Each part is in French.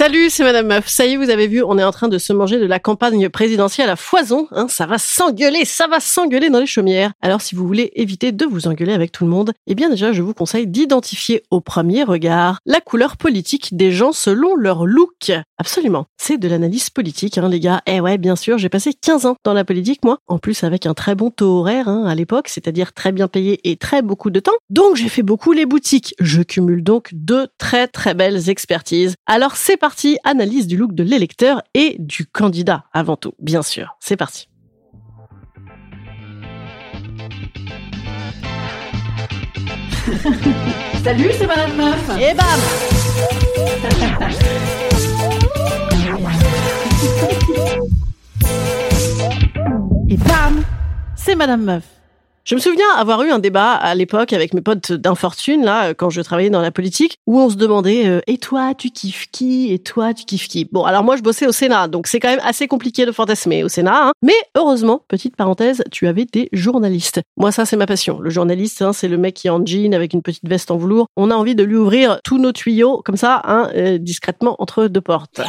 Salut, c'est Madame Meuf. Ça y est, vous avez vu, on est en train de se manger de la campagne présidentielle à foison. Hein, ça va s'engueuler, ça va s'engueuler dans les chaumières. Alors, si vous voulez éviter de vous engueuler avec tout le monde, eh bien déjà, je vous conseille d'identifier au premier regard la couleur politique des gens selon leur look. Absolument. C'est de l'analyse politique, hein, les gars. Eh ouais, bien sûr, j'ai passé 15 ans dans la politique, moi. En plus, avec un très bon taux horaire hein, à l'époque, c'est-à-dire très bien payé et très beaucoup de temps. Donc, j'ai fait beaucoup les boutiques. Je cumule donc deux très très belles expertises. Alors, c'est parti, analyse du look de l'électeur et du candidat avant tout, bien sûr. C'est parti. Salut, c'est Madame Meuf. Et bam Et bam C'est Madame Meuf. Je me souviens avoir eu un débat à l'époque avec mes potes d'infortune, là, quand je travaillais dans la politique, où on se demandait euh, Et toi, tu kiffes qui? Et toi, tu kiffes qui? Bon, alors moi, je bossais au Sénat, donc c'est quand même assez compliqué de fantasmer au Sénat. Hein. Mais heureusement, petite parenthèse, tu avais des journalistes. Moi, ça, c'est ma passion. Le journaliste, hein, c'est le mec qui est en jean avec une petite veste en velours. On a envie de lui ouvrir tous nos tuyaux, comme ça, hein, euh, discrètement, entre deux portes.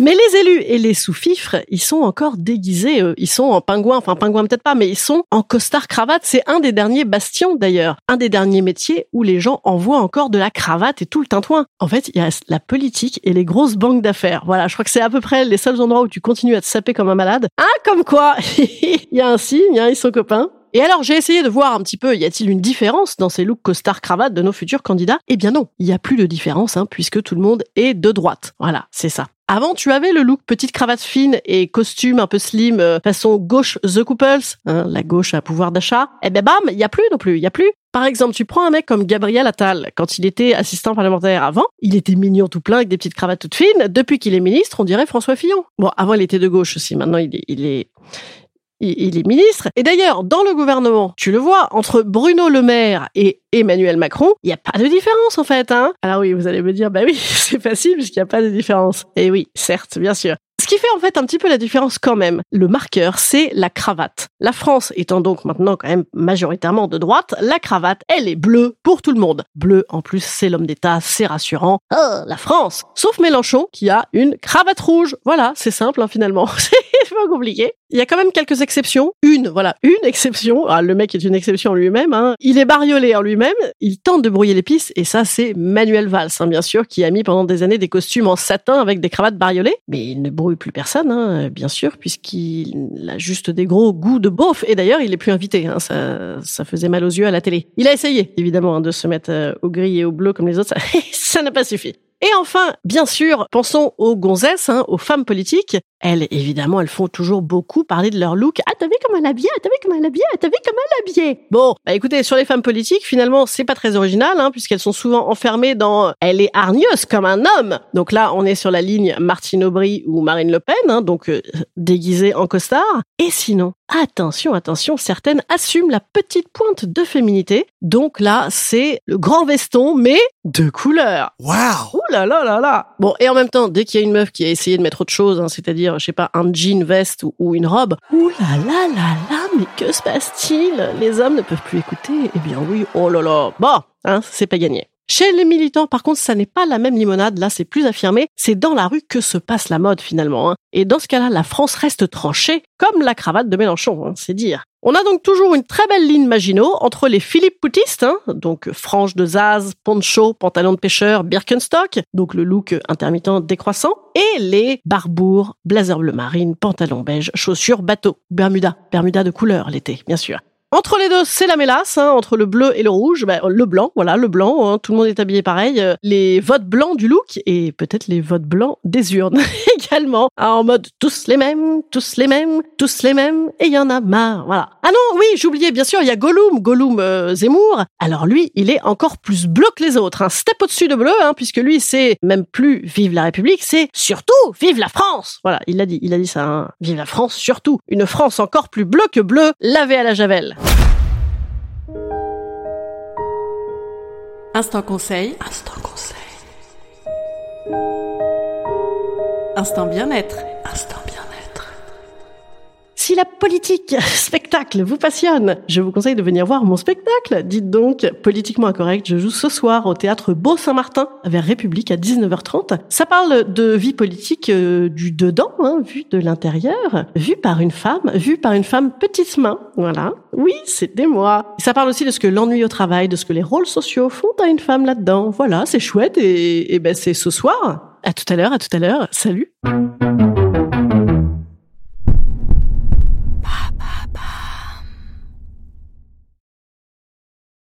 Mais les élus et les sous-fifres, ils sont encore déguisés. eux. Ils sont en pingouin, enfin pingouin peut-être pas, mais ils sont en costard cravate. C'est un des derniers bastions d'ailleurs, un des derniers métiers où les gens envoient encore de la cravate et tout le tintouin. En fait, il y a la politique et les grosses banques d'affaires. Voilà, je crois que c'est à peu près les seuls endroits où tu continues à te saper comme un malade. Ah, comme quoi Il y a un signe, hein, ils sont copains. Et alors, j'ai essayé de voir un petit peu, y a-t-il une différence dans ces looks costard-cravate de nos futurs candidats? Eh bien non, il n'y a plus de différence, hein, puisque tout le monde est de droite. Voilà, c'est ça. Avant, tu avais le look petite cravate fine et costume un peu slim, euh, façon gauche The Couples, hein, la gauche à pouvoir d'achat. Eh ben bam, il y a plus non plus, il y a plus. Par exemple, tu prends un mec comme Gabriel Attal, quand il était assistant parlementaire avant, il était mignon tout plein avec des petites cravates toutes fines. Depuis qu'il est ministre, on dirait François Fillon. Bon, avant il était de gauche aussi, maintenant il est, il est, il est ministre. Et d'ailleurs, dans le gouvernement, tu le vois, entre Bruno Le Maire et Emmanuel Macron, il n'y a pas de différence en fait. Hein Alors oui, vous allez me dire, bah oui, c'est facile puisqu'il n'y a pas de différence. Et oui, certes, bien sûr. Ce qui fait en fait un petit peu la différence quand même, le marqueur, c'est la cravate. La France étant donc maintenant quand même majoritairement de droite, la cravate, elle est bleue pour tout le monde. Bleu, en plus, c'est l'homme d'État, c'est rassurant. Oh, la France Sauf Mélenchon, qui a une cravate rouge. Voilà, c'est simple hein, finalement. Il y a quand même quelques exceptions. Une, voilà, une exception. Ah, le mec est une exception lui-même. Hein. Il est bariolé en lui-même. Il tente de brouiller les pistes. Et ça, c'est Manuel Valls, hein, bien sûr, qui a mis pendant des années des costumes en satin avec des cravates bariolées. Mais il ne brouille plus personne, hein, bien sûr, puisqu'il a juste des gros goûts de beauf. Et d'ailleurs, il est plus invité. Hein. Ça, ça faisait mal aux yeux à la télé. Il a essayé, évidemment, hein, de se mettre euh, au gris et au bleu comme les autres. Ça n'a pas suffi. Et enfin, bien sûr, pensons aux gonzesses, hein, aux femmes politiques. Elles, évidemment, elles font toujours beaucoup parler de leur look. Ah, t'as vu comment elle est habillée Ah, t'as vu comment elle est habillée Ah, t'as vu comment elle est habillée Bon, bah écoutez, sur les femmes politiques, finalement, c'est pas très original, hein, puisqu'elles sont souvent enfermées dans « elle est hargneuse comme un homme ». Donc là, on est sur la ligne Martine Aubry ou Marine Le Pen, hein, donc euh, déguisée en costard. Et sinon, attention, attention, certaines assument la petite pointe de féminité. Donc là, c'est le grand veston, mais de couleur. Wow! Ouh là là là là Bon, et en même temps, dès qu'il y a une meuf qui a essayé de mettre autre chose, hein, c'est-à-dire, je sais pas, un jean veste ou, ou une robe, ouh là là là là, mais que se passe-t-il? Les hommes ne peuvent plus écouter Eh bien oui, oh là là Bon, hein, c'est pas gagné. Chez les militants, par contre, ça n'est pas la même limonade, là c'est plus affirmé, c'est dans la rue que se passe la mode finalement. hein. Et dans ce cas-là, la France reste tranchée, comme la cravate de Mélenchon, hein, c'est dire. On a donc toujours une très belle ligne Maginot entre les Philippe Poutistes, hein, donc franges de Zaz, poncho, pantalon de pêcheur, Birkenstock, donc le look intermittent décroissant, et les Barbour, blazer bleu marine, pantalon beige, chaussures bateau, Bermuda, Bermuda de couleur l'été, bien sûr. Entre les deux, c'est la mélasse, hein, entre le bleu et le rouge, ben, le blanc, voilà, le blanc, hein, tout le monde est habillé pareil, euh, les votes blancs du look et peut-être les votes blancs des urnes également, hein, en mode tous les mêmes, tous les mêmes, tous les mêmes, et il y en a marre, voilà. Ah non, oui, j'oubliais, bien sûr, il y a Gollum, Gollum euh, Zemmour, alors lui, il est encore plus bleu que les autres, un step au-dessus de bleu, hein, puisque lui, c'est même plus vive la République, c'est surtout vive la France, voilà, il l'a dit, il a dit ça, hein. vive la France, surtout, une France encore plus bleue que bleue, lavée à la javel. Instant conseil. Instant conseil. Instant bien-être. Instant bien-être. Si la politique spectacle vous passionne, je vous conseille de venir voir mon spectacle. Dites donc, politiquement incorrect, je joue ce soir au théâtre Beau-Saint-Martin vers République à 19h30. Ça parle de vie politique euh, du dedans, hein, vu de l'intérieur, vu par une femme, vu par une femme petite main. Voilà. Oui, c'était moi. Ça parle aussi de ce que l'ennui au travail, de ce que les rôles sociaux font à une femme là-dedans. Voilà, c'est chouette et, et ben c'est ce soir. À tout à l'heure, à tout à l'heure. Salut.